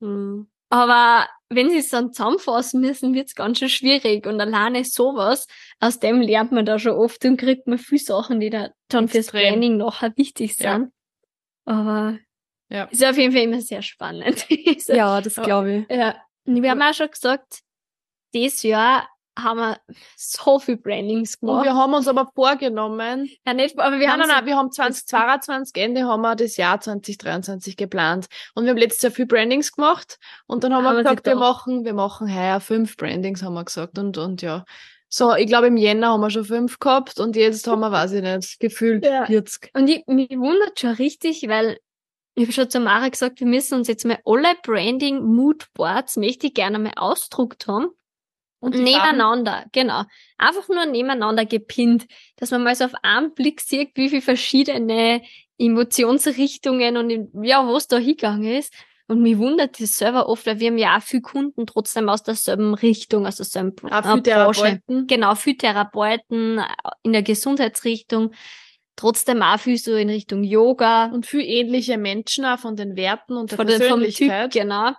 Mhm. Aber wenn sie es dann zusammenfassen müssen, wird es ganz schön schwierig. Und alleine sowas, aus dem lernt man da schon oft und kriegt man viel Sachen, die da dann Extrem. fürs Training nachher wichtig sind. Ja. Aber ja. ist auf jeden Fall immer sehr spannend. ja, das glaube ich. Ja. Und wir haben auch schon gesagt, dieses Jahr haben wir so viel Brandings gemacht. Und wir haben uns aber vorgenommen. Ja, nicht, aber wir nein, haben. Nein, nein, wir haben 2022 Ende haben wir das Jahr 2023 geplant. Und wir haben letztes Jahr viel Brandings gemacht. Und dann haben, haben wir gesagt, wir machen, wir machen heuer fünf Brandings, haben wir gesagt. Und, und ja. So, ich glaube, im Jänner haben wir schon fünf gehabt und jetzt haben wir, weiß ich nicht, gefühlt ja. 40. Und ich, mich wundert schon richtig, weil ich habe schon zu Mara gesagt, wir müssen uns jetzt mal alle Branding Moodboards, möchte ich gerne mal ausdruckt haben und nebeneinander, Farben? genau. Einfach nur nebeneinander gepinnt, dass man mal so auf einen Blick sieht, wie viele verschiedene Emotionsrichtungen und ja, was da hingegangen ist. Und mich wundert das selber oft, weil wir haben ja auch viele Kunden trotzdem aus derselben Richtung, aus derselben auch äh, Physiotherapeuten. Genau, Physiotherapeuten äh, in der Gesundheitsrichtung. Trotzdem auch viel so in Richtung Yoga. Und viel ähnliche Menschen auch von den Werten und der von Persönlichkeit. Typ, genau.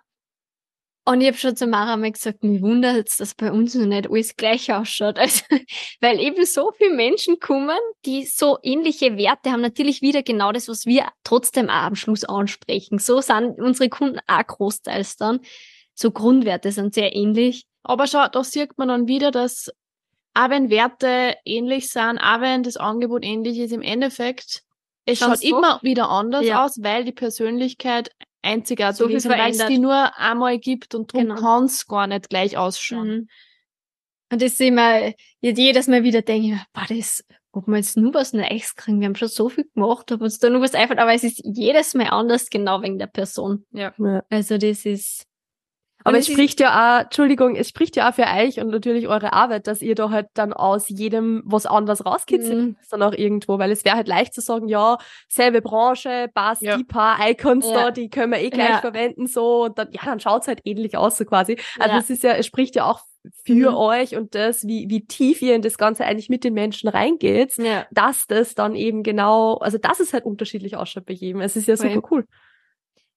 Und ich habe schon zu Mara mal gesagt, mich wundert dass bei uns noch nicht alles gleich ausschaut. Also, weil eben so viele Menschen kommen, die so ähnliche Werte haben. Natürlich wieder genau das, was wir trotzdem auch am Schluss ansprechen. So sind unsere Kunden auch großteils dann. So Grundwerte sind sehr ähnlich. Aber schau, da sieht man dann wieder, dass auch wenn Werte ähnlich sind, auch wenn das Angebot ähnlich ist, im Endeffekt, es schaut immer wieder anders ja. aus, weil die Persönlichkeit einzigartig so ist, weil es die nur einmal gibt und darum genau. kann es gar nicht gleich ausschauen. Mhm. Und das ist immer, jedes Mal wieder denke ich, boah, das, ob wir jetzt nur was Neues kriegen, wir haben schon so viel gemacht, ob uns da nur was einfällt, aber es ist jedes Mal anders, genau wegen der Person. Ja. Also das ist, aber es spricht ja auch, Entschuldigung, es spricht ja auch für euch und natürlich eure Arbeit, dass ihr da halt dann aus jedem was anderes rauskitzeln mhm. dann auch irgendwo, weil es wäre halt leicht zu sagen, ja, selbe Branche, passt, ja. die paar Icons ja. da, die können wir eh gleich ja. verwenden, so, und dann, ja, dann schaut's halt ähnlich aus, so quasi. Also es ist ja, es spricht ja auch für mhm. euch und das, wie, wie tief ihr in das Ganze eigentlich mit den Menschen reingeht, ja. dass das dann eben genau, also dass es halt unterschiedlich ausschaut bei jedem. Es ist ja super cool.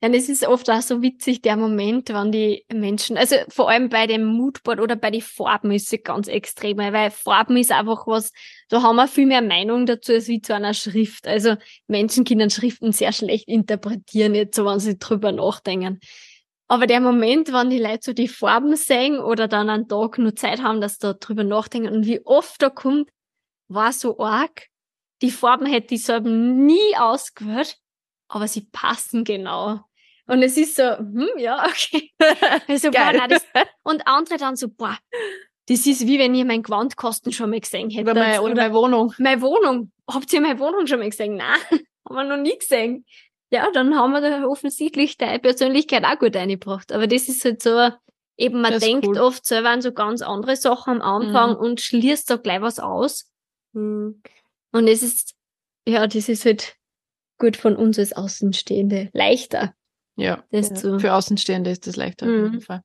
Ja, das ist oft auch so witzig, der Moment, wann die Menschen, also vor allem bei dem Moodboard oder bei den Farben ist es ganz extrem, weil Farben ist einfach was, da haben wir viel mehr Meinung dazu als wie zu einer Schrift. Also Menschen können Schriften sehr schlecht interpretieren, jetzt so, wenn sie drüber nachdenken. Aber der Moment, wann die Leute so die Farben sehen oder dann einen Tag nur Zeit haben, dass da drüber nachdenken und wie oft da kommt, war so arg. Die Farben hätte ich selber nie ausgewählt, aber sie passen genau. Und es ist so, hm, ja, okay. Also, boah, nein, das, und andere dann so, boah, das ist wie wenn ihr mein Gewandkosten schon mal gesehen hättet. Oder, meine, oder, oder meine Wohnung. Meine Wohnung. Habt ihr meine Wohnung schon mal gesehen? Nein, haben wir noch nie gesehen. Ja, dann haben wir da offensichtlich deine Persönlichkeit auch gut eingebracht. Aber das ist halt so, eben man denkt cool. oft selber an so ganz andere Sachen am Anfang mhm. und schließt da gleich was aus. Mhm. Und es ist, ja, das ist halt gut von uns als Außenstehende leichter. Ja, das. Zu für Außenstehende ist das leichter mhm. auf jeden Fall.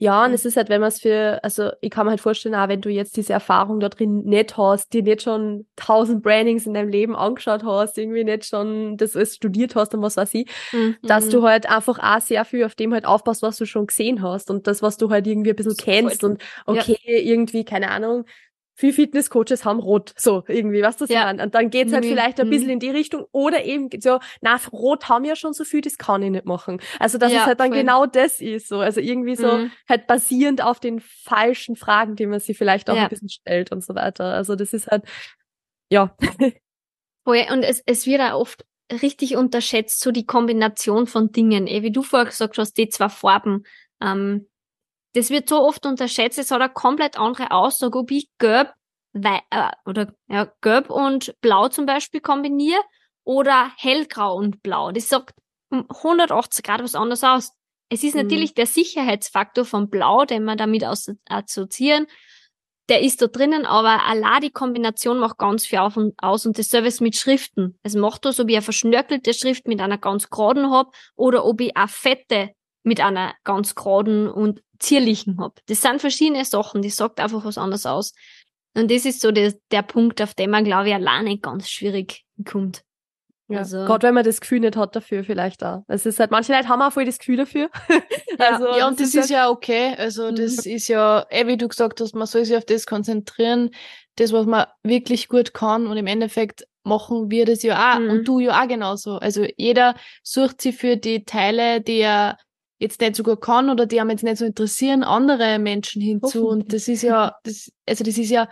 Ja, und es ist halt, wenn man es für, also ich kann mir halt vorstellen, auch wenn du jetzt diese Erfahrung da drin nicht hast, dir nicht schon tausend Brandings in deinem Leben angeschaut hast, irgendwie nicht schon das alles studiert hast und was weiß ich, mhm. dass du halt einfach auch sehr viel auf dem halt aufpasst, was du schon gesehen hast und das, was du halt irgendwie ein bisschen kennst und okay, ja. irgendwie, keine Ahnung, viele Fitnesscoaches haben rot, so irgendwie, was das ja. An. Und dann geht's halt mhm. vielleicht ein bisschen in die Richtung oder eben so, na, rot haben ja schon so viel, das kann ich nicht machen. Also, dass ja, es halt dann voll. genau das ist, so. Also irgendwie so mhm. halt basierend auf den falschen Fragen, die man sich vielleicht auch ja. ein bisschen stellt und so weiter. Also, das ist halt, ja. Und es, es wird auch oft richtig unterschätzt, so die Kombination von Dingen. Eh, wie du vorher gesagt hast, die zwei Farben. Ähm, das wird so oft unterschätzt, es hat eine komplett andere Aussage, ob ich gelb wei äh, oder ja, gelb und blau zum Beispiel kombiniere oder hellgrau und blau. Das sagt um 180 Grad was anderes aus. Es ist mhm. natürlich der Sicherheitsfaktor von Blau, den wir damit assoziieren. Der ist da drinnen, aber allein die Kombination macht ganz viel auf und aus und das Service mit Schriften. Es macht das, ob ich eine verschnörkelte Schrift mit einer ganz geraden hab oder ob ich eine fette mit einer ganz geraden und zierlichen hab. Das sind verschiedene Sachen, die sagt einfach was anderes aus. Und das ist so der, der Punkt, auf den man, glaube ich, alleine ganz schwierig kommt. Ja, also, Gerade wenn man das Gefühl nicht hat dafür, vielleicht auch. Es ist halt, manche Leute haben auch voll das Gefühl dafür. also, ja, und das, das ist, ist ja okay. Also, das mhm. ist ja, eh, wie du gesagt hast, man soll sich auf das konzentrieren, das, was man wirklich gut kann. Und im Endeffekt machen wir das ja auch. Mhm. Und du ja auch genauso. Also, jeder sucht sich für die Teile, die er jetzt nicht so gut kann oder die haben jetzt nicht so interessieren, andere Menschen hinzu. Und das ist ja, das, also das ist ja,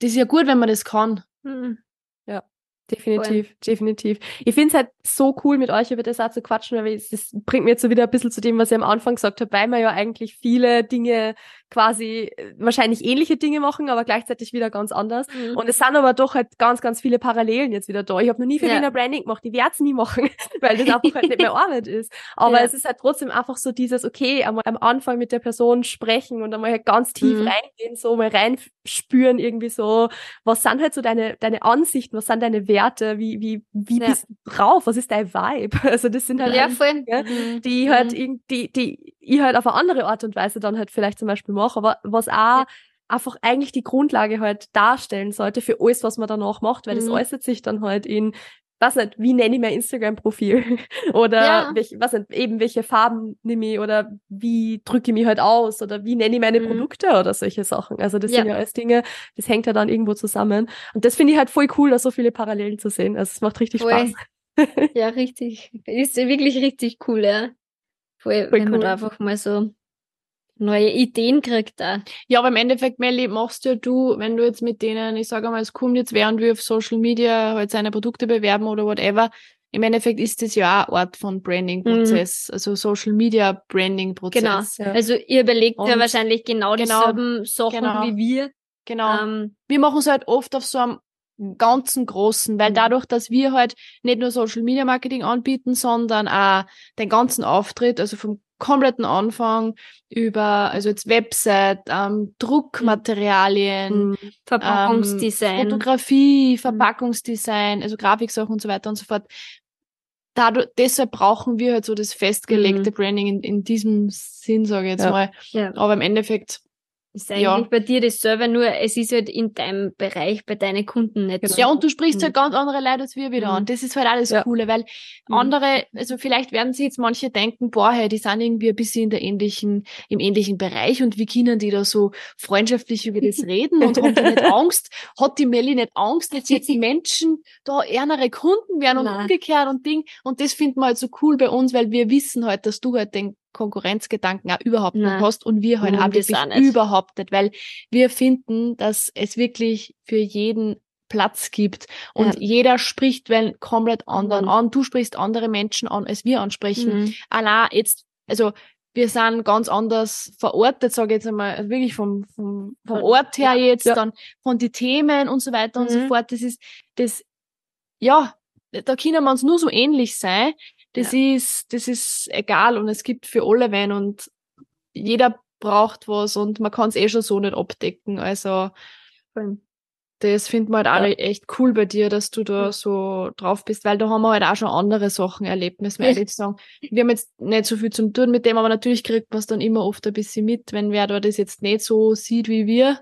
das ist ja gut, wenn man das kann. Mhm. Ja. Definitiv, Voll. definitiv. Ich finde es halt so cool, mit euch über das auch zu quatschen, weil das bringt mir jetzt so wieder ein bisschen zu dem, was ich am Anfang gesagt habe, weil wir ja eigentlich viele Dinge quasi äh, wahrscheinlich ähnliche Dinge machen, aber gleichzeitig wieder ganz anders. Mhm. Und es sind aber doch halt ganz, ganz viele Parallelen jetzt wieder da. Ich habe noch nie für ja. Branding gemacht, ich werde es nie machen, weil das einfach halt nicht mehr Arbeit ist. Aber ja. es ist halt trotzdem einfach so dieses, okay, einmal am Anfang mit der Person sprechen und einmal halt ganz tief mhm. reingehen, so mal reinspüren irgendwie so, was sind halt so deine, deine Ansichten, was sind deine Werte, wie, wie, wie ja. bist du drauf, was ist dein Vibe? Also das sind halt ja, voll. Dinge, mhm. die halt, mhm. die, die ich halt auf eine andere Art und Weise dann halt vielleicht zum Beispiel mache, aber was auch ja. einfach eigentlich die Grundlage halt darstellen sollte für alles, was man danach macht, weil mhm. das äußert sich dann halt in was nicht, wie nenne ich mein Instagram-Profil? oder ja. welche, was nicht, eben welche Farben nehme ich oder wie drücke ich mich halt aus oder wie nenne ich meine mhm. Produkte oder solche Sachen. Also das ja. sind ja alles Dinge, das hängt ja dann irgendwo zusammen. Und das finde ich halt voll cool, da so viele Parallelen zu sehen. Also es macht richtig voll. Spaß. ja, richtig. Ist wirklich richtig cool, ja. Voll, voll wenn cool. man da einfach mal so neue Ideen kriegt da. Ja, aber im Endeffekt, Melli, machst ja du, wenn du jetzt mit denen, ich sage mal, es kommt jetzt, während wir auf Social Media halt seine Produkte bewerben oder whatever, im Endeffekt ist das ja auch ein Ort von Branding-Prozess, mhm. also Social Media Branding-Prozess. Genau. Ja. Also ihr überlegt Und ja wahrscheinlich genau, genau dieselben Sachen genau. wie wir. Genau. Ähm, wir machen es halt oft auf so einem ganzen Großen, weil mhm. dadurch, dass wir halt nicht nur Social Media Marketing anbieten, sondern auch den ganzen Auftritt, also vom kompletten Anfang über, also jetzt Website, ähm, Druckmaterialien, mhm. Verpackungsdesign, ähm, Fotografie, mhm. Verpackungsdesign, also Grafiksachen und so weiter und so fort. Dadurch, deshalb brauchen wir halt so das festgelegte mhm. Branding in, in diesem Sinn, sage ich jetzt ja. mal. Ja. Aber im Endeffekt Ist eigentlich Ja. bei dir dasselbe, nur es ist halt in deinem Bereich, bei deinen Kunden nicht so. Ja, und du sprichst Mhm. halt ganz andere Leute als wir wieder Mhm. an. Das ist halt das Ja. Coole, weil Mhm. andere, also vielleicht werden sich jetzt manche denken, boah, hey, die sind irgendwie ein bisschen in der ähnlichen, im ähnlichen Bereich und wie können die da so freundschaftlich über das reden und haben die nicht Angst? Hat die Melli nicht Angst, dass jetzt die Menschen da ärmere Kunden werden und Nein. umgekehrt und Ding? Und das finden wir halt so cool bei uns, weil wir wissen halt, dass du halt den Konkurrenzgedanken auch überhaupt Nein. nicht hast und wir halt Mhm, auch das wirklich auch nicht. überhaupt nicht, weil wir finden, dass es wirklich für jeden Platz gibt und Ja. jeder spricht wenn komplett anderen Mhm. an. Du sprichst andere Menschen an, als wir ansprechen. Mhm. Allein jetzt, also wir sind ganz anders verortet, sage ich jetzt einmal, also wirklich vom, vom, vom Ort her ja, jetzt, ja. dann von die Themen und so weiter und so Mhm. fort. Das ist, das, ja, da können wir uns nur so ähnlich sein. Das ist, das ist egal und es gibt für alle wen und jeder braucht was und man kann es eh schon so nicht abdecken. Also das findet man halt auch Ja. echt cool bei dir, dass du da Ja. so drauf bist, weil da haben wir halt auch schon andere Sachen erlebt, müssen wir Ja. ehrlich sagen. Wir haben jetzt nicht so viel zum tun mit dem, aber natürlich kriegt man es dann immer oft ein bisschen mit, wenn wer da das jetzt nicht so sieht wie wir.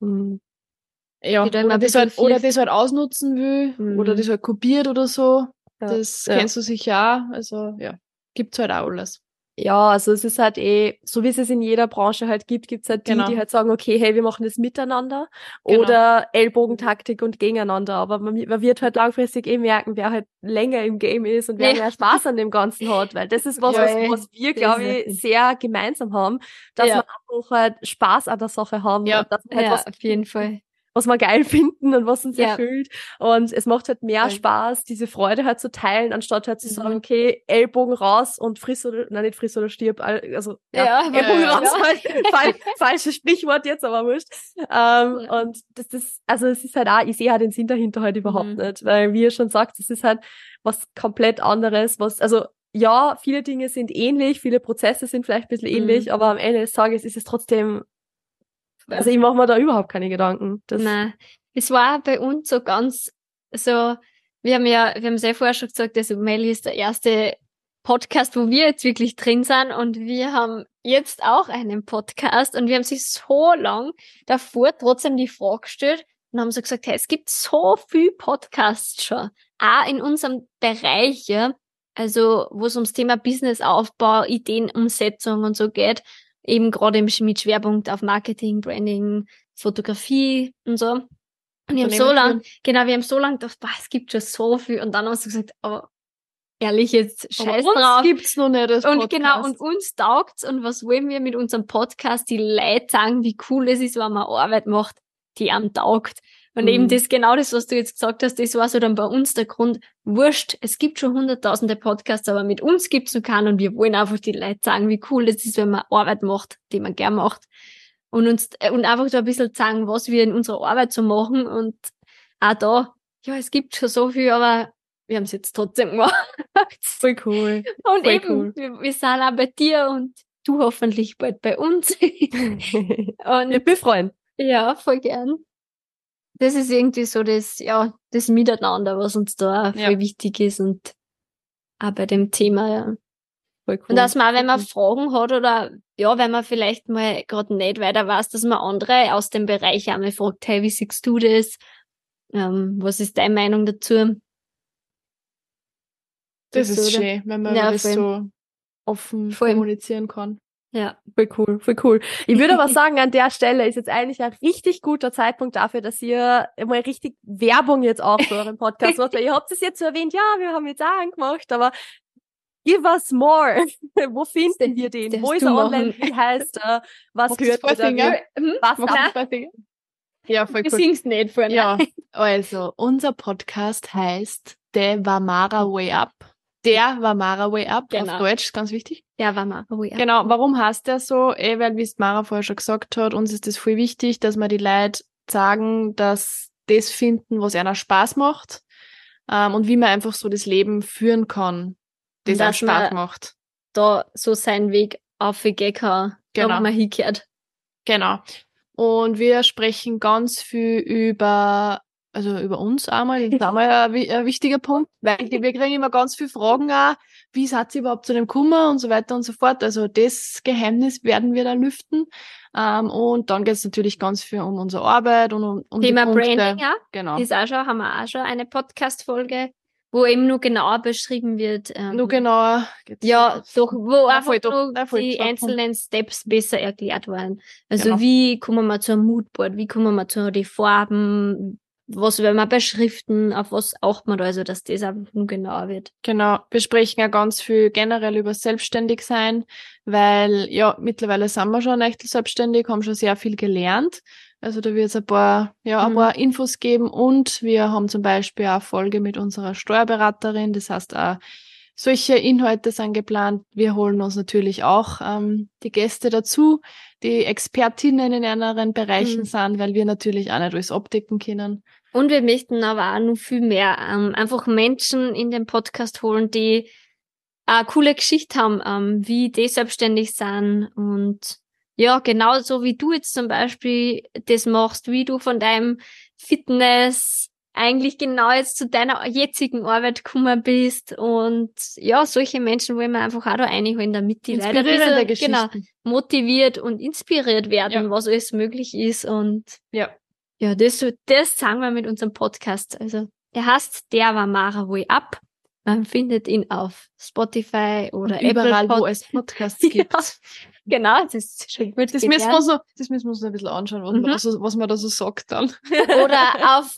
Mhm. Ja, oder das, halt, oder das halt ausnutzen will, Mhm. oder das halt kopiert oder so. Ja. Das Ja. kennst du sicher auch. Also ja, gibt's halt auch alles. Ja, also es ist halt eh, so wie es es in jeder Branche halt gibt, gibt's halt die, Genau. die halt sagen, okay, hey, wir machen das miteinander Genau. oder Ellbogentaktik und gegeneinander. Aber man, man wird halt langfristig eh merken, wer halt länger im Game ist und wer mehr Spaß an dem Ganzen hat, weil das ist was, Ja, was, ey. was wir, glaube ich, sehr gemeinsam haben, dass Ja. wir einfach halt Spaß an der Sache haben Ja. und dass wir halt Ja, was auf jeden Fall. Was wir geil finden und was uns Ja. erfüllt. Und es macht halt mehr Voll. Spaß, diese Freude halt zu teilen, anstatt halt zu Mhm. sagen, okay, Ellbogen raus und friss oder, nein, nicht friss oder stirb, al- also, ja, Ja, Ellbogen ja, raus, ja. Fall, falsches Sprichwort jetzt, aber wurscht. Ähm, Ja. Und das ist, also es ist halt auch, ich sehe halt den Sinn dahinter halt überhaupt Mhm. nicht, weil wie ihr schon sagt, es ist halt was komplett anderes, was, also, ja, viele Dinge sind ähnlich, viele Prozesse sind vielleicht ein bisschen Mhm. ähnlich, aber am Ende des Tages ist es trotzdem, also ich mache mir da überhaupt keine Gedanken. Das, Nein, es war bei uns so ganz so, wir haben ja, wir haben sehr vorher schon gesagt, also Melly ist der erste Podcast, wo wir jetzt wirklich drin sind und wir haben jetzt auch einen Podcast und wir haben sich so lang davor trotzdem die Frage gestellt und haben so gesagt, hey, es gibt so viel Podcasts schon, auch in unserem Bereich, ja, also wo es ums Thema Businessaufbau, Ideenumsetzung und so geht, eben gerade mit Schwerpunkt auf Marketing, Branding, Fotografie und so. Und wir haben so Unternehmen lang, genau, wir haben so lange gedacht, boah, es gibt schon so viel. Und dann haben sie gesagt, aber ehrlich, jetzt Aber scheiß uns drauf. gibt's noch nicht als Und Podcast. genau, und uns taugt's. Und was wollen wir mit unserem Podcast? Die Leute sagen, wie cool es ist, wenn man Arbeit macht, die einem taugt. Und Mhm. eben das, genau das, was du jetzt gesagt hast, das war so dann bei uns der Grund. Wurscht, es gibt schon hunderttausende Podcasts, aber mit uns gibt's noch keinen und wir wollen einfach die Leute sagen, wie cool es ist, wenn man Arbeit macht, die man gern macht. Und uns, äh, und einfach so ein bisschen sagen, was wir in unserer Arbeit so machen und auch da, ja, es gibt schon so viel, aber wir haben es jetzt trotzdem gemacht. Voll cool. Und Voll eben, cool. wir, wir sind auch bei dir und du hoffentlich bald bei uns. und Wird mich freuen. ja, voll gern. Das ist irgendwie so das, ja, das Miteinander, was uns da Ja. voll wichtig ist und auch bei dem Thema, ja. Voll cool. Und dass man auch, wenn man Fragen hat oder ja, wenn man vielleicht mal gerade nicht weiter weiß, dass man andere aus dem Bereich einmal fragt, hey, wie siehst du das? Ähm, was ist deine Meinung dazu? Das Das ist so, schön, wenn man Ja, das so offen Voll. kommunizieren kann. Ja. Voll cool, voll cool. Ich würde aber sagen, an der Stelle ist jetzt eigentlich ein richtig guter Zeitpunkt dafür, dass ihr mal richtig Werbung jetzt auch für euren Podcast macht. Weil ihr habt es jetzt so erwähnt, ja, wir haben jetzt auch angemacht, aber give us more. Wo finden wir den? Wo ist er online? Wie heißt er? Was hört ihr da? Hm? Was Finger? Ja, voll cool. singst nicht vorne. Ja, also unser Podcast heißt The Vamara Way Up. Der Vamara Way Up Genau. auf Deutsch, ganz wichtig. Ja, war mal. Oh, ja. Genau, warum heißt der so? Eh, weil, wie es Mara vorher schon gesagt hat, uns ist das voll wichtig, dass wir die Leute sagen, dass das finden, was einer Spaß macht ähm, und wie man einfach so das Leben führen kann, das einem Spaß macht. Da so seinen Weg aufgehen kann, Genau. man hinkehrt. Genau. Und wir sprechen ganz viel über also über uns einmal, das ist einmal ein, ein wichtiger Punkt, weil wir kriegen immer ganz viele Fragen auch, wie seid ihr überhaupt zu dem Kummer und so weiter und so fort. Also das Geheimnis werden wir da lüften. Ähm, und dann geht es natürlich ganz viel um unsere Arbeit und um, um Thema Branding, ja. Genau. Das ist auch schon, haben wir auch schon eine Podcast-Folge, wo eben nur genauer beschrieben wird. Ähm, Nur genauer. Ja, doch, wo einfach voll, doch, voll, die doch. einzelnen Steps besser erklärt waren. Also Genau. wie kommen wir zu einem Moodboard, wie kommen wir zu den Farben, was will man beschriften, auf was achtet man da, also dass das einfach nur genauer wird. Genau, wir sprechen ja ganz viel generell über Selbstständigsein, weil ja, mittlerweile sind wir schon echt selbstständig, haben schon sehr viel gelernt. Also da wird es ein paar, ja, ein Mhm. paar Infos geben und wir haben zum Beispiel auch eine Folge mit unserer Steuerberaterin, das heißt auch solche Inhalte sind geplant. Wir holen uns natürlich auch ähm, die Gäste dazu, die Expertinnen in anderen Bereichen Mhm. sind, weil wir natürlich auch nicht alles abdecken können. Und wir möchten aber auch noch viel mehr ähm, einfach Menschen in den Podcast holen, die eine coole Geschichte haben, ähm, wie die selbstständig sind und ja, genauso wie du jetzt zum Beispiel das machst, wie du von deinem Fitness eigentlich genau jetzt zu deiner jetzigen Arbeit gekommen bist und ja, solche Menschen wollen wir einfach auch da reinholen, damit die Leute ein bisschen, genau, motiviert und inspiriert werden, Ja. was alles möglich ist und Ja. ja, das, das sagen wir mit unserem Podcast. Also, er heißt Der war Mara wohl ab. Man findet ihn auf Spotify oder Und überall, Apple wo Pod es Podcasts Ja. gibt. Genau, das ist schon gut Das müssen, wir so, das müssen wir uns noch ein bisschen anschauen, was, Mhm. so, was man da so sagt dann. Oder auf,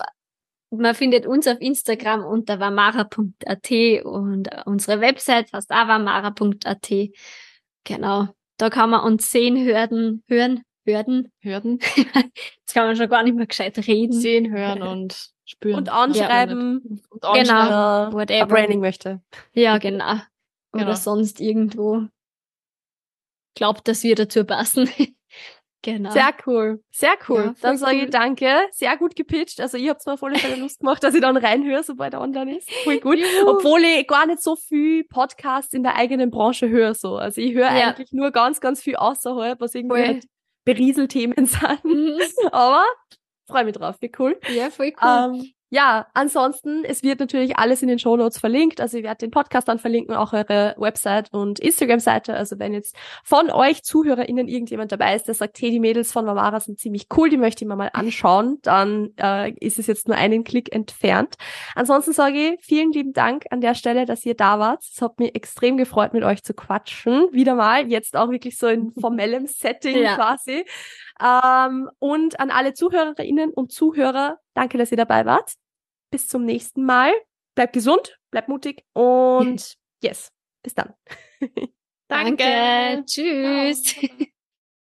man findet uns auf Instagram unter wamara.at und unsere Website heißt auch wamara.at. Genau. Da kann man uns sehen, hören, hören, hören. Hörden, Jetzt kann man schon gar nicht mehr gescheit reden. sehen, hören und spüren. Und anschreiben, Und Genau. anschreiben. wer Whatever. Branding möchte. Ja, genau. Oder Genau. sonst irgendwo glaubt, dass wir dazu passen. genau. Sehr cool. Sehr cool. Ja, dann sage cool. ich danke. Sehr gut gepitcht. Also ich hab's mir voll Fälle Lust gemacht, dass ich dann reinhöre, sobald er online ist. Voll gut. Juhu. Obwohl ich gar nicht so viel Podcasts in der eigenen Branche höre. So. Also ich höre Ja. eigentlich nur ganz, ganz viel außerhalb, was irgendwie Voll. halt Berieselthemen sind. Mhm. Aber freue mich drauf. Wie cool. ja, voll cool. Ähm, ja, ansonsten, es wird natürlich alles in den Show Notes verlinkt. Also ich werde den Podcast dann verlinken, auch eure Website und Instagram-Seite. Also wenn jetzt von euch ZuhörerInnen irgendjemand dabei ist, der sagt, hey, die Mädels von Mamara sind ziemlich cool, die möchte ich mir mal anschauen, dann äh, ist es jetzt nur einen Klick entfernt. Ansonsten sage ich vielen lieben Dank an der Stelle, dass ihr da wart. Es hat mich extrem gefreut, mit euch zu quatschen. Wieder mal, jetzt auch wirklich so in formellem Setting Ja. quasi. Ähm, und an alle Zuhörerinnen und Zuhörer, danke, dass ihr dabei wart. Bis zum nächsten Mal. Bleibt gesund, bleibt mutig und yes, bis dann. Danke. Tschüss. Ciao.